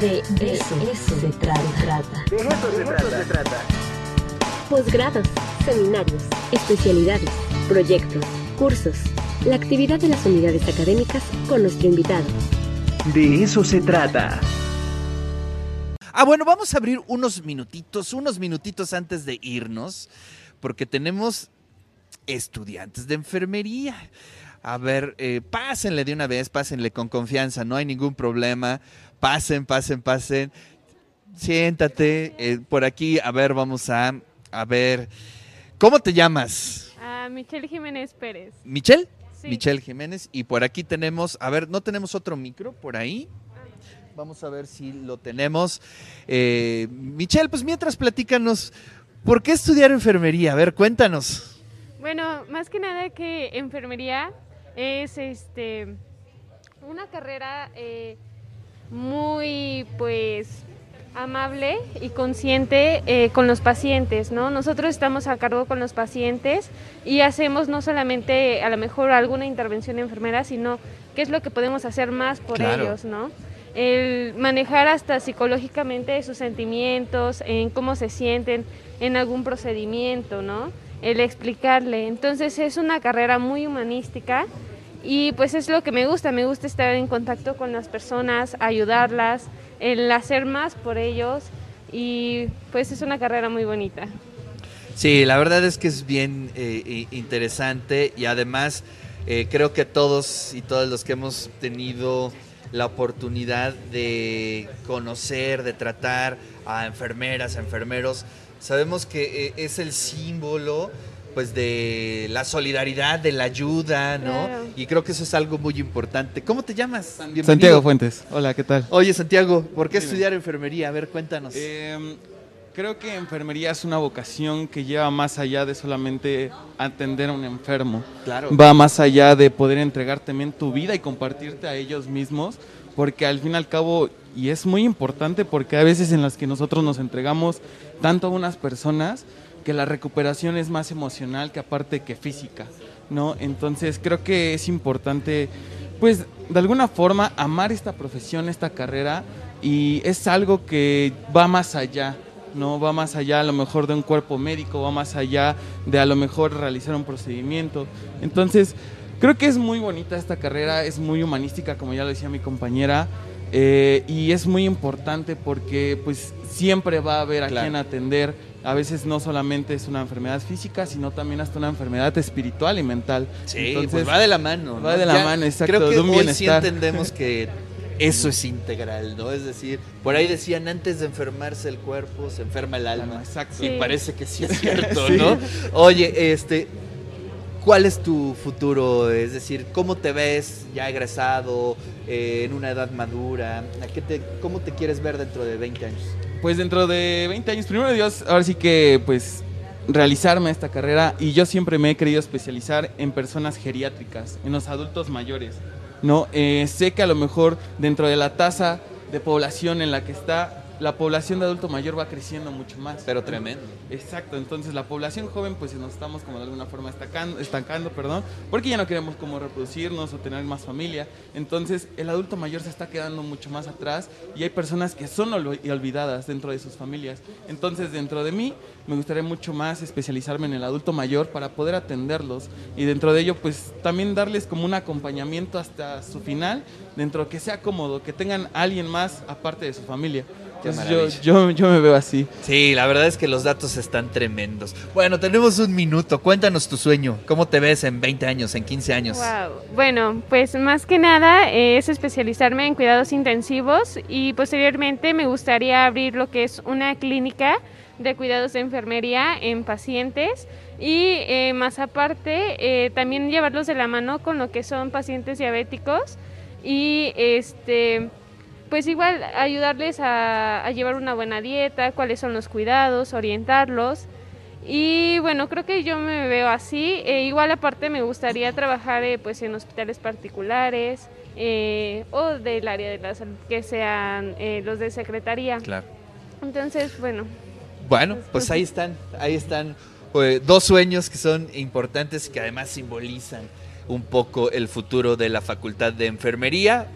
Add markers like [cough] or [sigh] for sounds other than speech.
De, eso, se trata. De eso se trata. Posgrados, seminarios, especialidades, proyectos, cursos. La actividad de las unidades académicas con nuestro invitado. De eso se trata. Ah, bueno, vamos a abrir unos minutitos, unos minutitos antes de irnos, porque tenemos estudiantes de enfermería. A ver, eh, pásenle de una vez, pásenle con confianza, no hay ningún problema. Pasen, pasen, pasen. Siéntate eh, por aquí. A ver, vamos a, a ver. ¿Cómo te llamas? A Michelle Jiménez Pérez. ¿Michelle? Sí. Michelle Jiménez. Y por aquí tenemos, a ver, ¿no tenemos otro micro por ahí? Vamos a ver si lo tenemos. Eh, Michelle, pues mientras platícanos, ¿por qué estudiar enfermería? A ver, cuéntanos. Bueno, más que nada que enfermería es este una carrera eh, muy pues amable y consciente eh, con los pacientes, ¿no? Nosotros estamos a cargo con los pacientes y hacemos no solamente a lo mejor alguna intervención enfermera, sino qué es lo que podemos hacer más por Claro. ellos, ¿no? El manejar hasta psicológicamente sus sentimientos, en cómo se sienten en algún procedimiento, ¿no? El explicarle. Entonces es una carrera muy humanística y pues es lo que me gusta, me gusta estar en contacto con las personas, ayudarlas, hacer más por ellos y pues es una carrera muy bonita. Sí, la verdad es que es bien eh, interesante y además eh, creo que todos y todos los que hemos tenido la oportunidad de conocer, de tratar a enfermeras, a enfermeros, sabemos que eh, es el símbolo pues de la solidaridad, de la ayuda, ¿no? Claro. Y creo que eso es algo muy importante. ¿Cómo te llamas? Bienvenido. Santiago Fuentes. Hola, ¿qué tal? Oye, Santiago, ¿por qué Dime. estudiar enfermería? A ver, cuéntanos. Eh, creo que enfermería es una vocación que lleva más allá de solamente atender a un enfermo. claro. Va más allá de poder entregar también tu vida y compartirte a ellos mismos, porque al fin y al cabo, y es muy importante porque hay veces en las que nosotros nos entregamos tanto a unas personas que la recuperación es más emocional que aparte que física, ¿no? Entonces creo que es importante, pues, de alguna forma amar esta profesión, esta carrera, y es algo que va más allá, ¿no? Va más allá a lo mejor de un cuerpo médico, va más allá de a lo mejor realizar un procedimiento. Entonces, creo que es muy bonita esta carrera, es muy humanística, como ya lo decía mi compañera, eh, y es muy importante porque pues siempre va a haber a Claro. quien atender. A veces no solamente es una enfermedad física, sino también hasta una enfermedad espiritual y mental. Sí, Entonces, pues va de la mano. va ¿no? de la mano, exacto, Creo que de un hoy sí entendemos que [laughs] eso es integral, ¿no? Es decir, por ahí decían antes de enfermarse el cuerpo, se enferma el alma. Exacto. Y parece que sí es [laughs] cierto, Sí. ¿no? Oye, este, ¿cuál es tu futuro? Es decir, ¿cómo te ves ya egresado, eh, en una edad madura? ¿A qué te, ¿Cómo te quieres ver dentro de 20 años? Pues dentro de 20 años, primero Dios, ahora sí que pues realizarme esta carrera y yo siempre me he querido especializar en personas geriátricas, en los adultos mayores. No, Eh, sé que a lo mejor dentro de la tasa de población en la que está, la población de adulto mayor va creciendo mucho más. Pero tremendo. Exacto, entonces la población joven pues nos estamos como de alguna forma estancando, estancando, perdón, porque ya no queremos como reproducirnos o tener más familia. Entonces el adulto mayor se está quedando mucho más atrás y hay personas que son olvidadas dentro de sus familias. Entonces dentro de mí me gustaría mucho más especializarme en el adulto mayor para poder atenderlos y dentro de ello pues también darles como un acompañamiento hasta su final, dentro que sea cómodo, que tengan a alguien más aparte de su familia. Qué Entonces yo, yo, yo me veo así. Sí, la verdad es que los datos están tremendos. Bueno, tenemos un minuto. Cuéntanos tu sueño. ¿Cómo te ves en 20 años, en 15 años? Wow. Bueno, pues más que nada eh, es especializarme en cuidados intensivos y posteriormente me gustaría abrir lo que es una clínica de cuidados de enfermería en pacientes y eh, más aparte eh, también llevarlos de la mano con lo que son pacientes diabéticos y este pues igual ayudarles a, a llevar una buena dieta, cuáles son los cuidados, orientarlos. Y bueno, creo que yo me veo así. Eh, igual aparte me gustaría trabajar eh, pues en hospitales particulares eh, o del área de la salud, que sean eh, los de secretaría. Claro. Entonces, bueno, Bueno, pues ahí están, ahí están dos sueños que son importantes y que además simbolizan un poco el futuro de la Facultad de Enfermería.